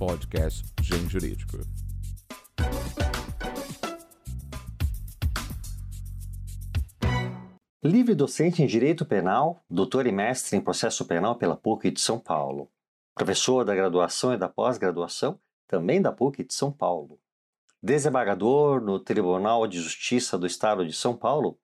podcast Gen Jurídico. Livre docente em Direito Penal, doutor e mestre em Processo Penal pela PUC de São Paulo. Professor da graduação e da pós-graduação, também da PUC de São Paulo. Desembargador no Tribunal de Justiça do Estado de São Paulo.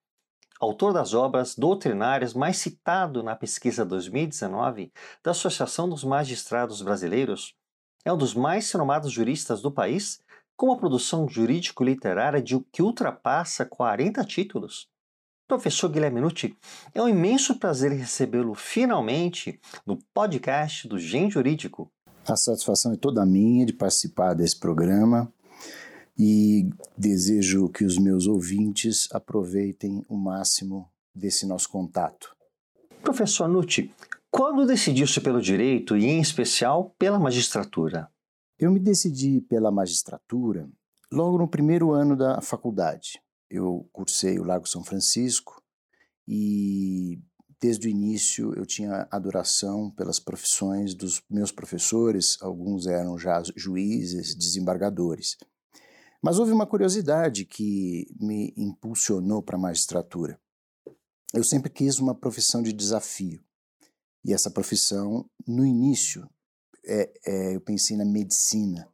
Autor das obras doutrinárias mais citado na pesquisa 2019 da Associação dos Magistrados Brasileiros. É um dos mais renomados juristas do país, com uma produção jurídico-literária que ultrapassa 40 títulos Professor Guilherme Nucci, é um imenso prazer recebê-lo finalmente no podcast do Gen Jurídico. A satisfação é toda minha de participar desse programa e desejo que os meus ouvintes aproveitem o máximo desse nosso contato. Professor Nucci, quando decidiu-se pelo direito e, em especial, pela magistratura? Eu me decidi pela magistratura logo no primeiro ano da faculdade eu cursei o Largo São Francisco e desde o início eu tinha adoração pelas profissões dos meus professores, alguns eram já juízes, desembargadores. Mas houve uma curiosidade que me impulsionou para a magistratura. Eu sempre quis uma profissão de desafio. E essa profissão, no início, é, é, eu pensei na medicina,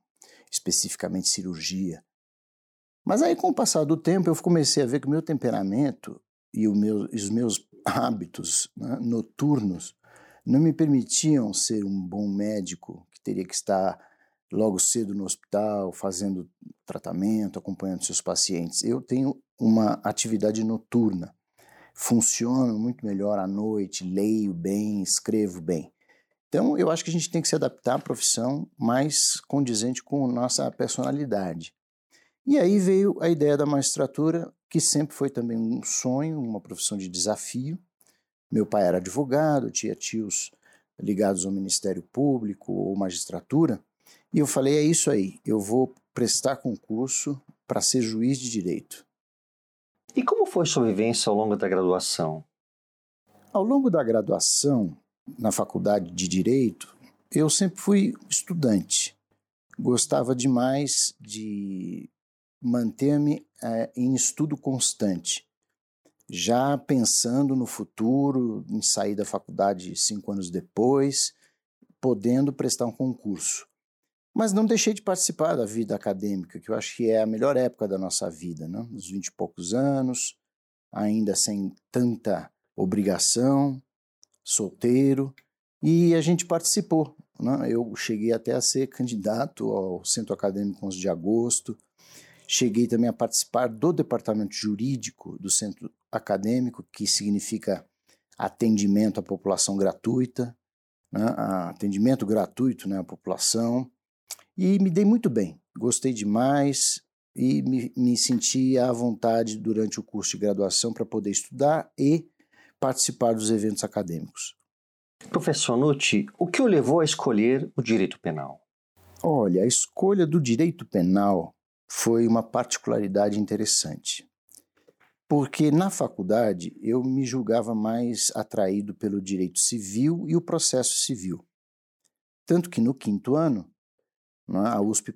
especificamente cirurgia. Mas aí, com o passar do tempo, eu comecei a ver que o meu temperamento e, meu, os meus hábitos né, noturnos não me permitiam ser um bom médico que teria que estar logo cedo no hospital, fazendo tratamento, acompanhando seus pacientes. Eu tenho uma atividade noturna. Funciono muito melhor à noite, leio bem, escrevo bem. Então, eu acho que a gente tem que se adaptar à profissão mais condizente com nossa personalidade. E aí veio a ideia da magistratura, que sempre foi também um sonho, uma profissão de desafio. Meu pai era advogado, tinha tios ligados ao Ministério Público ou magistratura, e eu falei: é isso aí, eu vou prestar concurso para ser juiz de direito. E como foi sua vivência ao longo da graduação? Ao longo da graduação, na faculdade de direito, eu sempre fui estudante. Gostava demais de manter-me é, em estudo constante, já pensando no futuro, em sair da faculdade cinco anos depois, podendo prestar um concurso. Mas não deixei de participar da vida acadêmica, que eu acho que é a melhor época da nossa vida, né? os vinte e poucos anos, ainda sem tanta obrigação, solteiro, e a gente participou. Né? Eu cheguei até a ser candidato ao Centro Acadêmico 11 de Agosto, Cheguei também a participar do departamento jurídico do centro acadêmico, que significa atendimento à população gratuita, né, atendimento gratuito né, à população, e me dei muito bem, gostei demais e me, me senti à vontade durante o curso de graduação para poder estudar e participar dos eventos acadêmicos. Professor Nucci, o que o levou a escolher o direito penal? Olha, a escolha do direito penal foi uma particularidade interessante. Porque na faculdade eu me julgava mais atraído pelo direito civil e o processo civil. Tanto que no quinto ano, né, a USP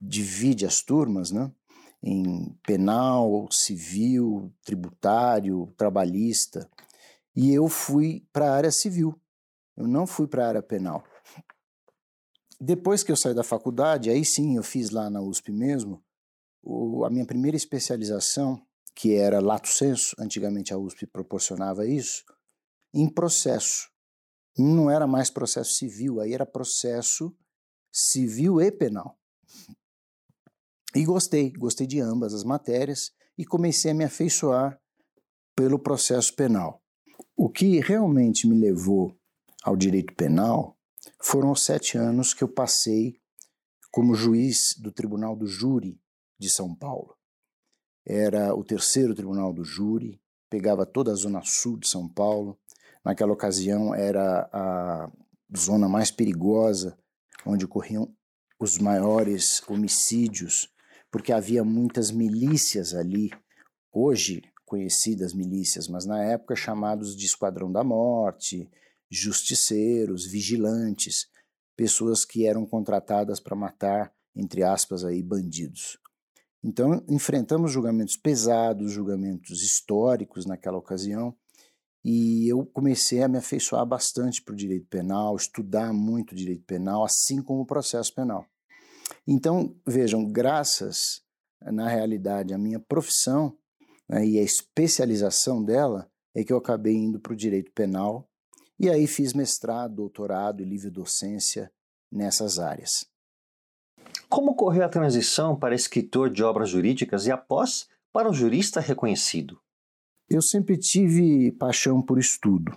divide as turmas né, em penal, civil, tributário, trabalhista. E eu fui para a área civil, eu não fui para a área penal. Depois que eu saí da faculdade, aí sim eu fiz lá na USP mesmo, o, a minha primeira especialização, que era lato senso, antigamente a USP proporcionava isso, em processo. Não era mais processo civil, aí era processo civil e penal. E gostei, gostei de ambas as matérias e comecei a me afeiçoar pelo processo penal. O que realmente me levou ao direito penal foram os sete anos que eu passei como juiz do Tribunal do Júri de São Paulo. Era o terceiro Tribunal do Júri, pegava toda a zona sul de São Paulo. Naquela ocasião era a zona mais perigosa, onde ocorriam os maiores homicídios, porque havia muitas milícias ali, hoje conhecidas milícias, mas na época chamados de Esquadrão da Morte, justiceiros, vigilantes, pessoas que eram contratadas para matar, entre aspas, aí, bandidos. Então, enfrentamos julgamentos pesados, julgamentos históricos naquela ocasião, e eu comecei a me afeiçoar bastante para o direito penal, estudar muito direito penal, assim como o processo penal. Então, vejam, graças, na realidade, à minha profissão né, e a especialização dela, é que eu acabei indo para o direito penal e aí fiz mestrado, doutorado e livre docência nessas áreas. Como ocorreu a transição para escritor de obras jurídicas e após para um jurista reconhecido? Eu sempre tive paixão por estudo.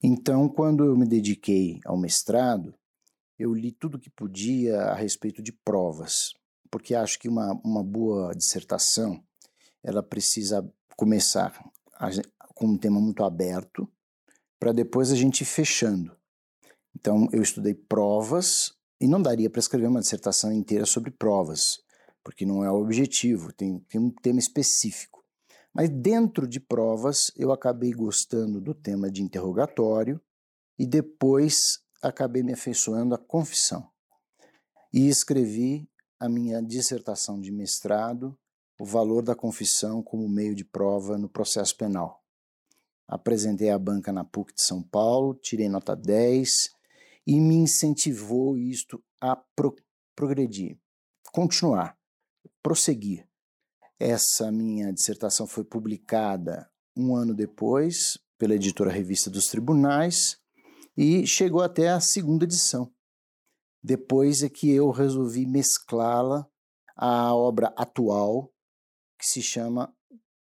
Então, quando eu me dediquei ao mestrado, eu li tudo que podia a respeito de provas, porque acho que uma, uma boa dissertação ela precisa começar com um tema muito aberto, para depois a gente ir fechando. Então, eu estudei provas, e não daria para escrever uma dissertação inteira sobre provas, porque não é o objetivo, tem, tem um tema específico. Mas dentro de provas, eu acabei gostando do tema de interrogatório e depois acabei me afeiçoando à confissão. E escrevi a minha dissertação de mestrado, O Valor da Confissão como Meio de Prova no Processo Penal. Apresentei a banca na PUC de São Paulo, tirei nota 10 e me incentivou isto a pro progredir, continuar, prosseguir. Essa minha dissertação foi publicada um ano depois pela editora Revista dos Tribunais e chegou até a segunda edição. Depois é que eu resolvi mesclá-la à obra atual, que se chama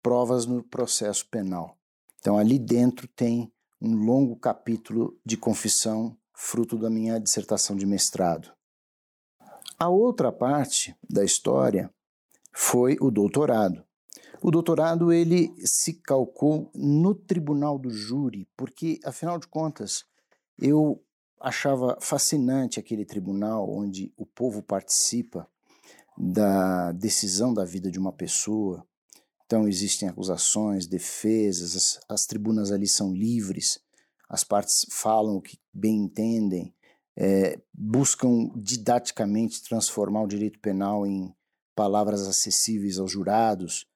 Provas no Processo Penal. Então, ali dentro tem um longo capítulo de confissão fruto da minha dissertação de mestrado. A outra parte da história foi o doutorado. O doutorado ele se calcou no tribunal do júri, porque afinal de contas eu achava fascinante aquele tribunal onde o povo participa da decisão da vida de uma pessoa. Então existem acusações, defesas, as, as tribunas ali são livres as partes falam o que bem entendem, é, buscam didaticamente transformar o direito penal em palavras acessíveis aos jurados.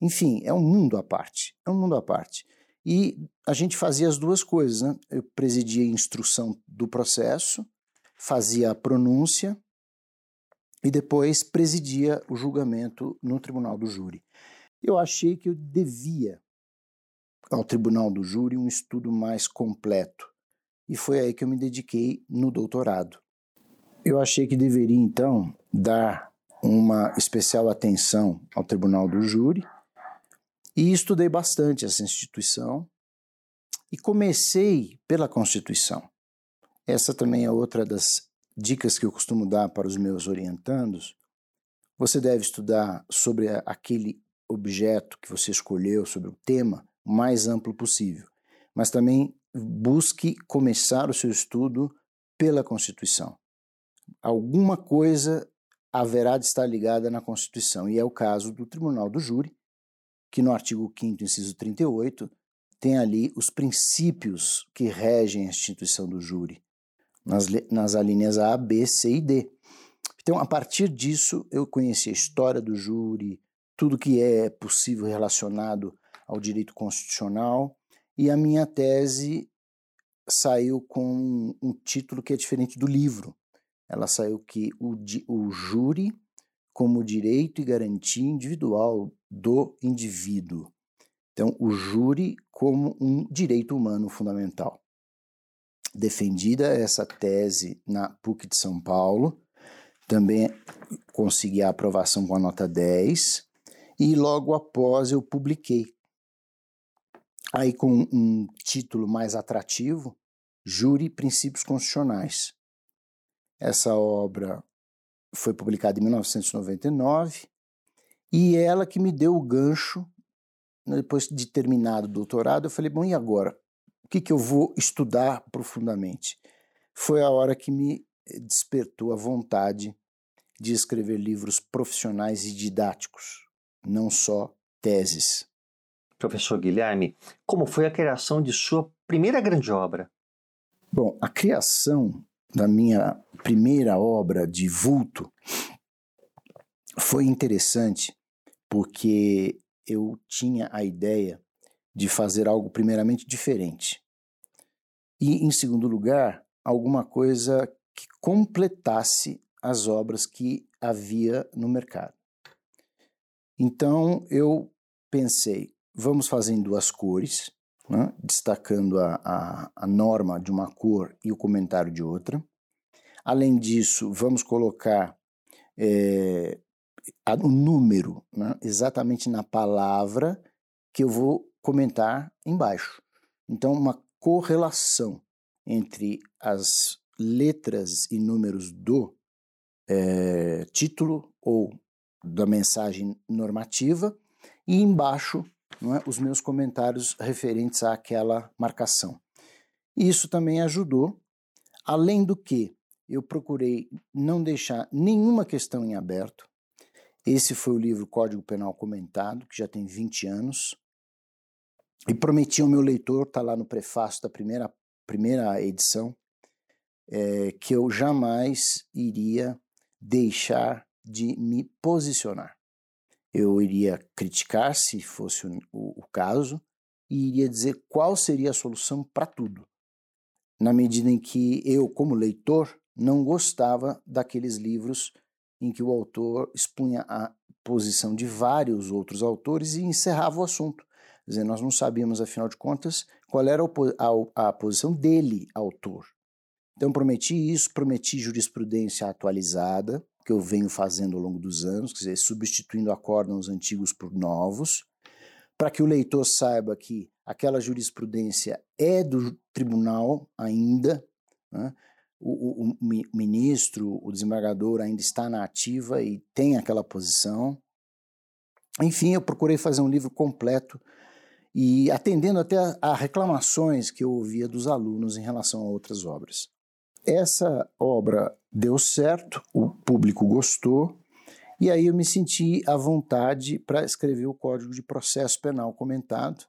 Enfim, é um mundo à parte. É um mundo à parte. E a gente fazia as duas coisas. Né? Eu presidia a instrução do processo, fazia a pronúncia e depois presidia o julgamento no tribunal do júri. Eu achei que eu devia ao tribunal do júri um estudo mais completo. E foi aí que eu me dediquei no doutorado. Eu achei que deveria então dar uma especial atenção ao tribunal do júri e estudei bastante essa instituição e comecei pela Constituição. Essa também é outra das dicas que eu costumo dar para os meus orientandos. Você deve estudar sobre aquele objeto que você escolheu, sobre o tema, o mais amplo possível. Mas também busque começar o seu estudo pela Constituição. Alguma coisa haverá de estar ligada na Constituição, e é o caso do Tribunal do Júri, que no artigo 5 inciso 38, tem ali os princípios que regem a instituição do júri, nas, nas alíneas A, B, C e D. Então, a partir disso, eu conheci a história do júri, tudo que é possível relacionado ao direito constitucional, e a minha tese saiu com um título que é diferente do livro. Ela saiu que o, o júri como direito e garantia individual do indivíduo. Então, o júri como um direito humano fundamental. Defendida essa tese na PUC de São Paulo, também consegui a aprovação com a nota 10, e logo após eu publiquei aí com um título mais atrativo, Júri Princípios Constitucionais. Essa obra foi publicada em 1999 e ela que me deu o gancho. Né, depois de terminado o doutorado, eu falei: bom, e agora? O que, que eu vou estudar profundamente? Foi a hora que me despertou a vontade de escrever livros profissionais e didáticos, não só teses. Professor Guilherme, como foi a criação de sua primeira grande obra? Bom, a criação da minha primeira obra de vulto foi interessante porque eu tinha a ideia de fazer algo primeiramente diferente. E, em segundo lugar, alguma coisa que completasse as obras que havia no mercado. Então eu pensei, vamos fazer em duas cores, né, destacando a, a, a norma de uma cor e o comentário de outra. Além disso, vamos colocar é, o número né, exatamente na palavra que eu vou comentar embaixo. Então, uma correlação entre as letras e números do é, título ou da mensagem normativa e embaixo é, os meus comentários referentes àquela marcação. Isso também ajudou, além do que eu procurei não deixar nenhuma questão em aberto. Esse foi o livro Código Penal Comentado, que já tem 20 anos. E prometi ao meu leitor, está lá no prefácio da primeira, primeira edição, é, que eu jamais iria deixar de me posicionar. Eu iria criticar, se fosse o, o caso, e iria dizer qual seria a solução para tudo. Na medida em que eu, como leitor, não gostava daqueles livros em que o autor expunha a posição de vários outros autores e encerrava o assunto. Quer nós não sabíamos, afinal de contas, qual era a, a posição dele, autor. Então, prometi isso, prometi jurisprudência atualizada, que eu venho fazendo ao longo dos anos, quer dizer, substituindo acórdãos antigos por novos, para que o leitor saiba que aquela jurisprudência é do tribunal ainda, né? o, o, o, ministro, o desembargador ainda está na ativa e tem aquela posição. Enfim, eu procurei fazer um livro completo e atendendo até a, a reclamações que eu ouvia dos alunos em relação a outras obras. Essa obra deu certo, o público gostou, e aí eu me senti à vontade para escrever o Código de Processo Penal comentado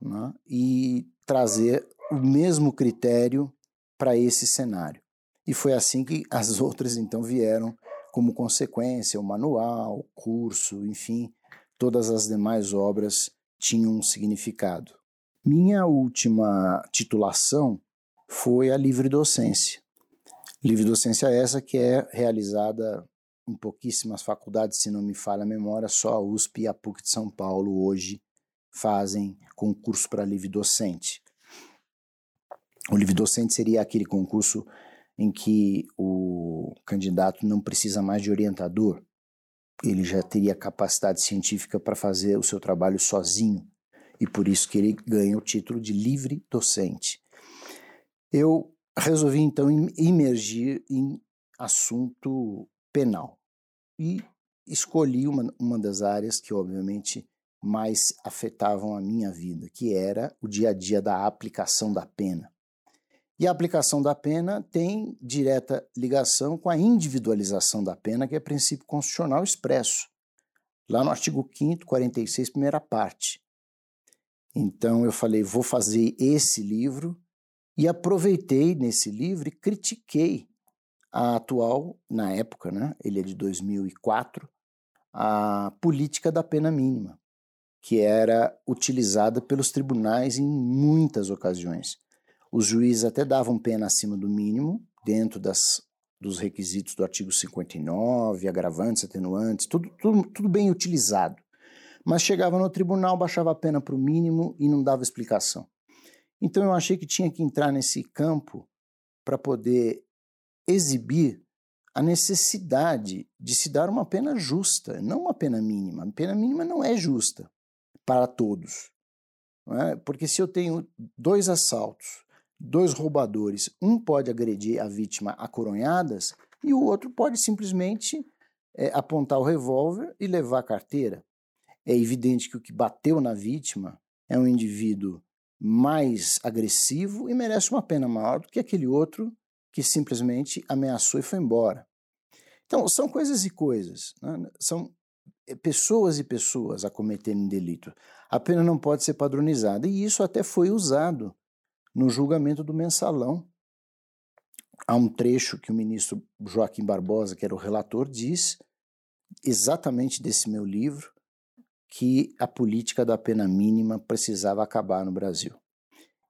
né, e trazer o mesmo critério para esse cenário. E foi assim que as outras então vieram como consequência, o manual, o curso, enfim, todas as demais obras tinham um significado. Minha última titulação foi a livre docência. Livre docência essa que é realizada em pouquíssimas faculdades, se não me falha a memória, só a USP e a PUC de São Paulo hoje fazem concurso para livre docente. O livre docente seria aquele concurso em que o candidato não precisa mais de orientador, ele já teria capacidade científica para fazer o seu trabalho sozinho e por isso que ele ganha o título de livre docente. Eu resolvi então imergir em assunto penal e escolhi uma, uma das áreas que obviamente mais afetavam a minha vida, que era o dia a dia da aplicação da pena. E a aplicação da pena tem direta ligação com a individualização da pena, que é princípio constitucional expresso, lá no artigo 5 46, primeira parte. Então eu falei, vou fazer esse livro e aproveitei nesse livro e critiquei a atual, na época, né, ele é de 2004, a política da pena mínima, que era utilizada pelos tribunais em muitas ocasiões. Os juízes até davam pena acima do mínimo, dentro das, dos requisitos do artigo 59, agravantes, atenuantes, tudo, tudo, tudo bem utilizado. Mas chegava no tribunal, baixava a pena para o mínimo e não dava explicação. Então eu achei que tinha que entrar nesse campo para poder exibir a necessidade de se dar uma pena justa, não uma pena mínima. A pena mínima não é justa para todos. É? Porque se eu tenho dois assaltos, dois roubadores, um pode agredir a vítima a coronhadas e o outro pode simplesmente é, apontar o revólver e levar a carteira. É evidente que o que bateu na vítima é um indivíduo mais agressivo e merece uma pena maior do que aquele outro que simplesmente ameaçou e foi embora. Então, são coisas e coisas. Né? São eh, pessoas e pessoas a cometerem delito. A pena não pode ser padronizada. E isso até foi usado no julgamento do mensalão, há um trecho que o ministro Joaquim Barbosa, que era o relator, diz exatamente desse meu livro que a política da pena mínima precisava acabar no Brasil.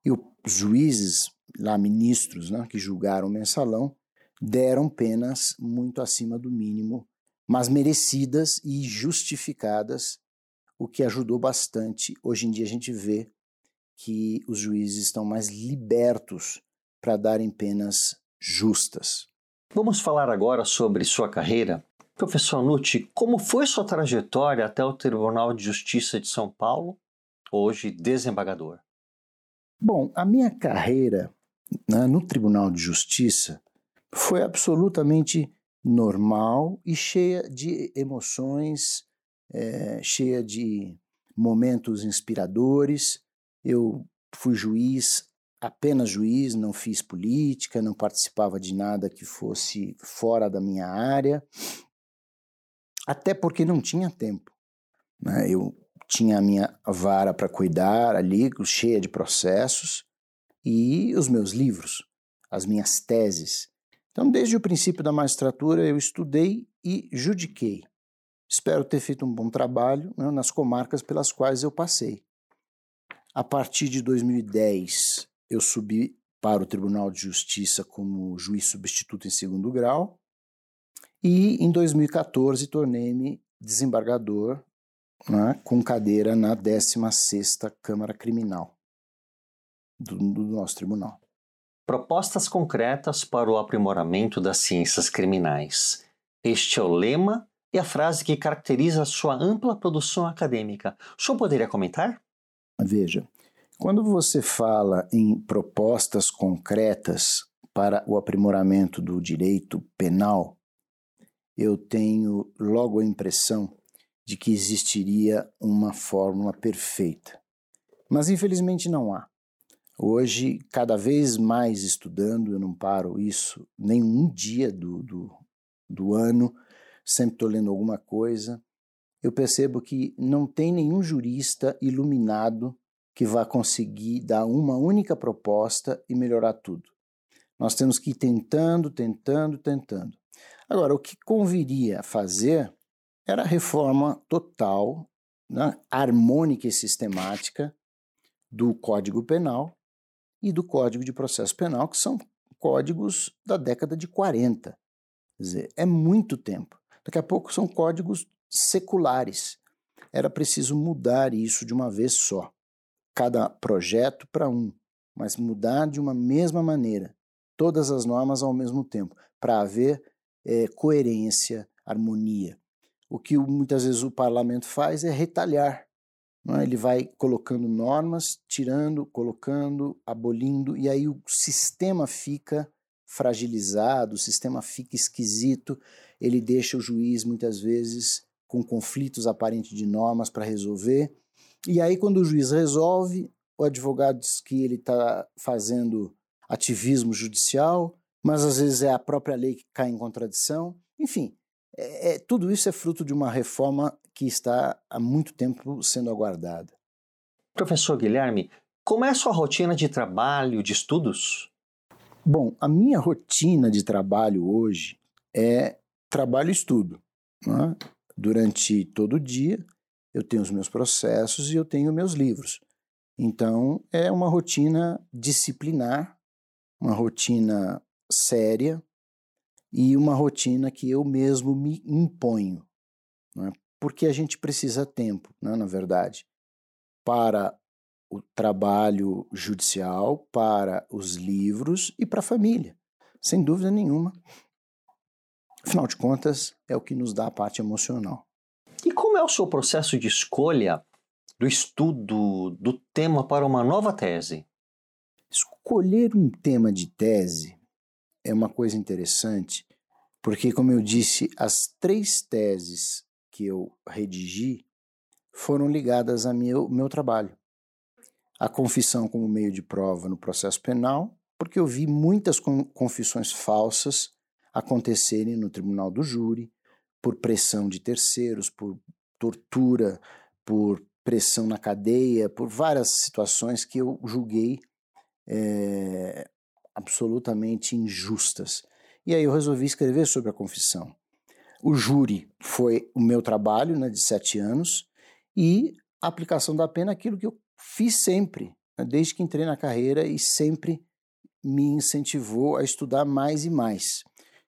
E os juízes, lá ministros, né, que julgaram o mensalão, deram penas muito acima do mínimo, mas merecidas e justificadas, o que ajudou bastante. Hoje em dia a gente vê que os juízes estão mais libertos para darem penas justas. Vamos falar agora sobre sua carreira. Professor Nucci, como foi sua trajetória até o Tribunal de Justiça de São Paulo, hoje desembargador? Bom, a minha carreira né, no Tribunal de Justiça foi absolutamente normal e cheia de emoções, é, cheia de momentos inspiradores. Eu fui juiz, apenas juiz, não fiz política, não participava de nada que fosse fora da minha área, até porque não tinha tempo. Né? Eu tinha a minha vara para cuidar ali, cheia de processos, e os meus livros, as minhas teses. Então, desde o princípio da magistratura, eu estudei e judiquei. Espero ter feito um bom trabalho né, nas comarcas pelas quais eu passei. A partir de 2010, eu subi para o Tribunal de Justiça como juiz substituto em segundo grau. E em 2014 tornei-me desembargador né, com cadeira na 16ª Câmara Criminal do, do nosso tribunal. Propostas concretas para o aprimoramento das ciências criminais. Este é o lema e a frase que caracteriza a sua ampla produção acadêmica. O senhor poderia comentar? Veja, quando você fala em propostas concretas para o aprimoramento do direito penal, eu tenho logo a impressão de que existiria uma fórmula perfeita. Mas infelizmente não há. Hoje, cada vez mais estudando, eu não paro isso nenhum dia do, do, do ano, sempre estou lendo alguma coisa, eu percebo que não tem nenhum jurista iluminado que vá conseguir dar uma única proposta e melhorar tudo. Nós temos que ir tentando, tentando, tentando. Agora, o que conviria fazer era a reforma total, né, harmônica e sistemática do Código Penal e do Código de Processo Penal, que são códigos da década de 40. Quer dizer, é muito tempo. Daqui a pouco são códigos seculares. Era preciso mudar isso de uma vez só cada projeto para um, mas mudar de uma mesma maneira, todas as normas ao mesmo tempo, para haver é, coerência, harmonia. O que muitas vezes o parlamento faz é retalhar. É? Ele vai colocando normas, tirando, colocando, abolindo, e aí o sistema fica fragilizado, o sistema fica esquisito, ele deixa o juiz muitas vezes com conflitos aparentes de normas para resolver e aí, quando o juiz resolve, o advogado diz que ele está fazendo ativismo judicial, mas às vezes é a própria lei que cai em contradição. Enfim, é, é, tudo isso é fruto de uma reforma que está há muito tempo sendo aguardada. Professor Guilherme, como é a sua rotina de trabalho, de estudos? Bom, a minha rotina de trabalho hoje é trabalho e estudo. Né? Durante todo o dia, eu tenho os meus processos e eu tenho meus livros. Então, é uma rotina disciplinar, uma rotina séria e uma rotina que eu mesmo me imponho. Né? Porque a gente precisa tempo, né, na verdade, para o trabalho judicial, para os livros e para a família, sem dúvida nenhuma. Afinal de contas, é o que nos dá a parte emocional. E como é o seu processo de escolha do estudo do tema para uma nova tese? Escolher um tema de tese é uma coisa interessante, porque, como eu disse, as três teses que eu redigi foram ligadas ao meu, meu trabalho. A confissão como meio de prova no processo penal, porque eu vi muitas confissões falsas acontecerem no tribunal do júri, por pressão de terceiros, por tortura, por pressão na cadeia, por várias situações que eu julguei é, absolutamente injustas. E aí eu resolvi escrever sobre a confissão. O júri foi o meu trabalho né, de sete anos e a aplicação da pena é aquilo que eu fiz sempre, né, desde que entrei na carreira e sempre me incentivou a estudar mais e mais.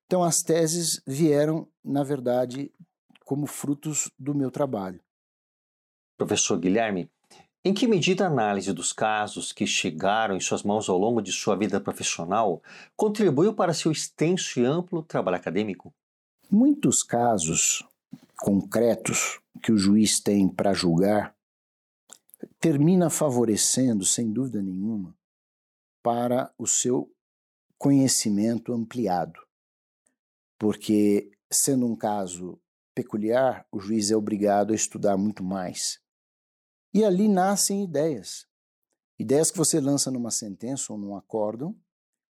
Então as teses vieram, na verdade, como frutos do meu trabalho. Professor Guilherme, em que medida a análise dos casos que chegaram em suas mãos ao longo de sua vida profissional contribuiu para seu extenso e amplo trabalho acadêmico? Muitos casos concretos que o juiz tem para julgar termina favorecendo, sem dúvida nenhuma, para o seu conhecimento ampliado. Porque, sendo um caso peculiar, o juiz é obrigado a estudar muito mais. E ali nascem ideias. Ideias que você lança numa sentença ou num acórdão,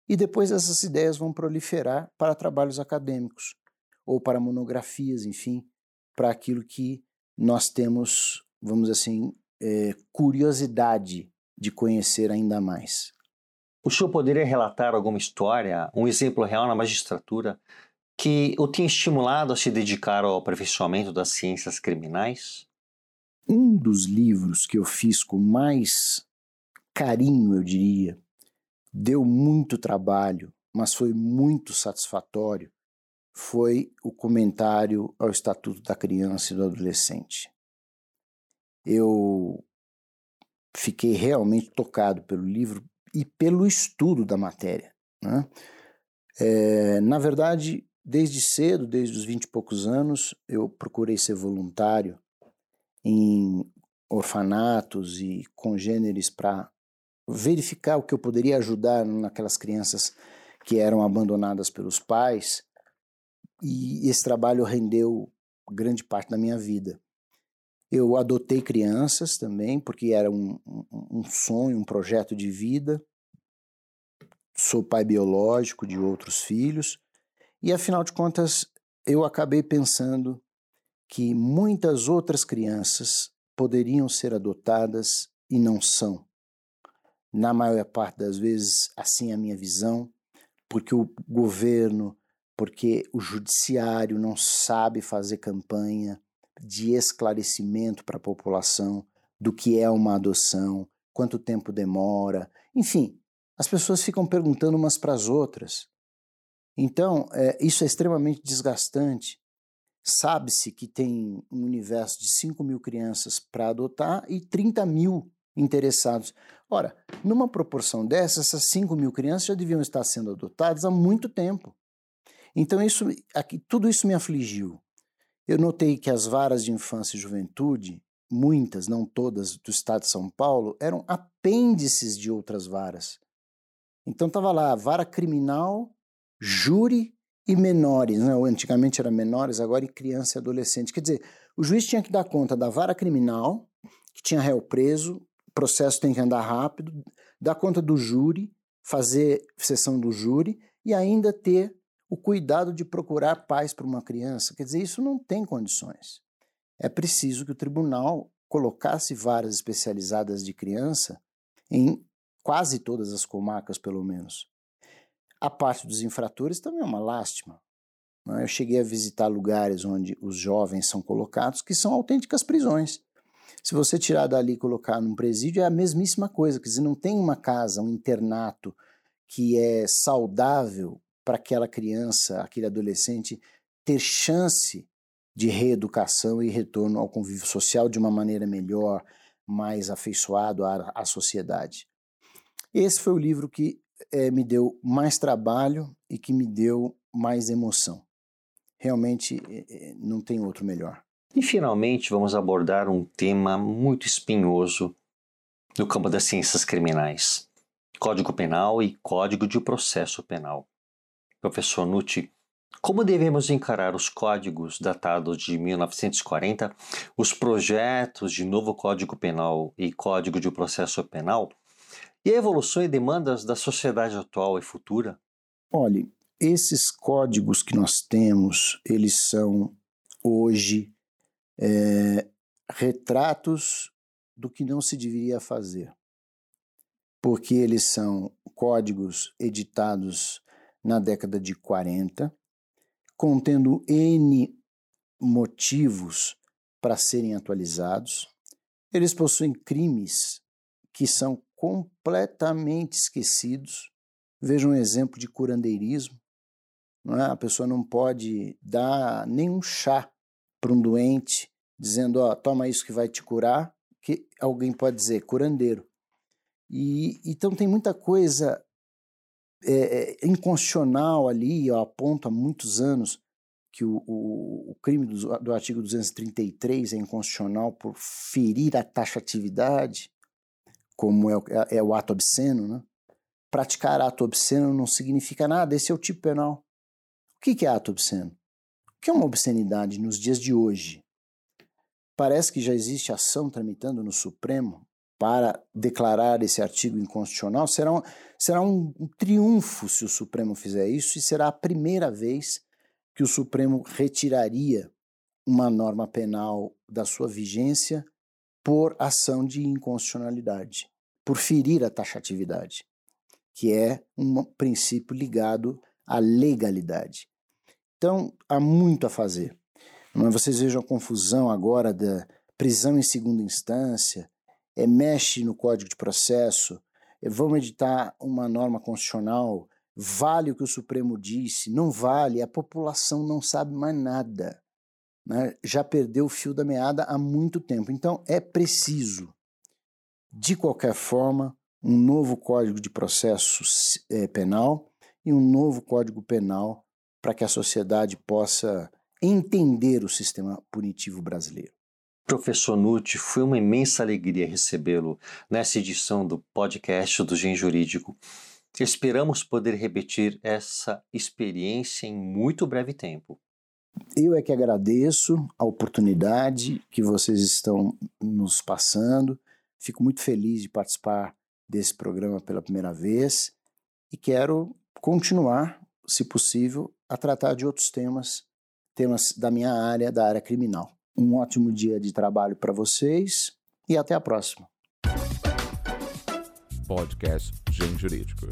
e depois essas ideias vão proliferar para trabalhos acadêmicos, ou para monografias, enfim, para aquilo que nós temos, vamos assim, é, curiosidade de conhecer ainda mais. O senhor poderia relatar alguma história, um exemplo real na magistratura, que o tenha estimulado a se dedicar ao aperfeiçoamento das ciências criminais? Um dos livros que eu fiz com mais carinho, eu diria, deu muito trabalho, mas foi muito satisfatório, foi o comentário ao Estatuto da Criança e do Adolescente. Eu fiquei realmente tocado pelo livro e pelo estudo da matéria. Né? É, na verdade, desde cedo, desde os vinte e poucos anos, eu procurei ser voluntário em orfanatos e congêneres para verificar o que eu poderia ajudar naquelas crianças que eram abandonadas pelos pais. E esse trabalho rendeu grande parte da minha vida. Eu adotei crianças também, porque era um, um, um sonho, um projeto de vida. Sou pai biológico de outros filhos. E afinal de contas, eu acabei pensando que muitas outras crianças poderiam ser adotadas e não são. Na maior parte das vezes, assim é a minha visão, porque o governo, porque o judiciário não sabe fazer campanha, de esclarecimento para a população do que é uma adoção, quanto tempo demora, enfim, as pessoas ficam perguntando umas para as outras. Então, é, isso é extremamente desgastante. Sabe-se que tem um universo de 5 mil crianças para adotar e 30 mil interessados. Ora, numa proporção dessa, essas 5 mil crianças já deviam estar sendo adotadas há muito tempo. Então, isso, aqui, tudo isso me afligiu. Eu notei que as varas de infância e juventude, muitas, não todas, do estado de São Paulo, eram apêndices de outras varas. Então estava lá vara criminal, júri e menores. Né? Antigamente era menores, agora e criança e adolescente. Quer dizer, o juiz tinha que dar conta da vara criminal, que tinha réu preso, o processo tem que andar rápido, dar conta do júri, fazer sessão do júri e ainda ter o cuidado de procurar paz para uma criança. Quer dizer, isso não tem condições. É preciso que o tribunal colocasse varas especializadas de criança em quase todas as comarcas, pelo menos. A parte dos infratores também é uma lástima. Né? Eu cheguei a visitar lugares onde os jovens são colocados que são autênticas prisões. Se você tirar dali e colocar num presídio, é a mesmíssima coisa. Quer dizer, não tem uma casa, um internato que é saudável para aquela criança, aquele adolescente ter chance de reeducação e retorno ao convívio social de uma maneira melhor, mais afeiçoado à, à sociedade. Esse foi o livro que é, me deu mais trabalho e que me deu mais emoção. Realmente é, não tem outro melhor. E finalmente vamos abordar um tema muito espinhoso no campo das ciências criminais: Código Penal e Código de Processo Penal. Professor Nucci, como devemos encarar os códigos datados de 1940, os projetos de novo Código Penal e Código de Processo Penal e a evolução e demandas da sociedade atual e futura? Olhe, esses códigos que nós temos, eles são hoje é, retratos do que não se deveria fazer. porque eles são códigos editados na década de 40, contendo N motivos para serem atualizados. Eles possuem crimes que são completamente esquecidos. Veja um exemplo de curandeirismo. É? A pessoa não pode dar nenhum chá para um doente, dizendo: ó, toma isso que vai te curar, que alguém pode dizer curandeiro. E então tem muita coisa é, inconstitucional ali, eu aponto há muitos anos que o, o, o crime do, do, artigo 233 é inconstitucional por ferir a taxatividade, como é, é, é o ato obsceno, né? Praticar ato obsceno não significa nada, esse é o tipo penal. O que, é ato obsceno? O que é uma obscenidade nos dias de hoje? Parece que já existe ação tramitando no Supremo para declarar esse artigo inconstitucional. Será um, será um triunfo se o Supremo fizer isso e será a primeira vez que o Supremo retiraria uma norma penal da sua vigência por ação de inconstitucionalidade, por ferir a taxatividade, que é um princípio ligado à legalidade. Então, há muito a fazer. Mas vocês vejam a confusão agora da prisão em segunda instância, é, mexe no Código de Processo, é, vamos editar uma norma constitucional, vale o que o Supremo disse, não vale, a população não sabe mais nada. Né? Já perdeu o fio da meada há muito tempo. Então é preciso, de qualquer forma, um novo Código de Processo é, Penal e um novo Código Penal para que a sociedade possa entender o sistema punitivo brasileiro. Professor Nutti, foi uma imensa alegria recebê-lo nessa edição do podcast do Gen Jurídico. Esperamos poder repetir essa experiência em muito breve tempo. Eu é que agradeço a oportunidade que vocês estão nos passando. Fico muito feliz de participar desse programa pela primeira vez e quero continuar, se possível, a tratar de outros temas, temas da minha área, da área criminal. Um ótimo dia de trabalho para vocês e até a próxima. Podcast Gen Jurídico.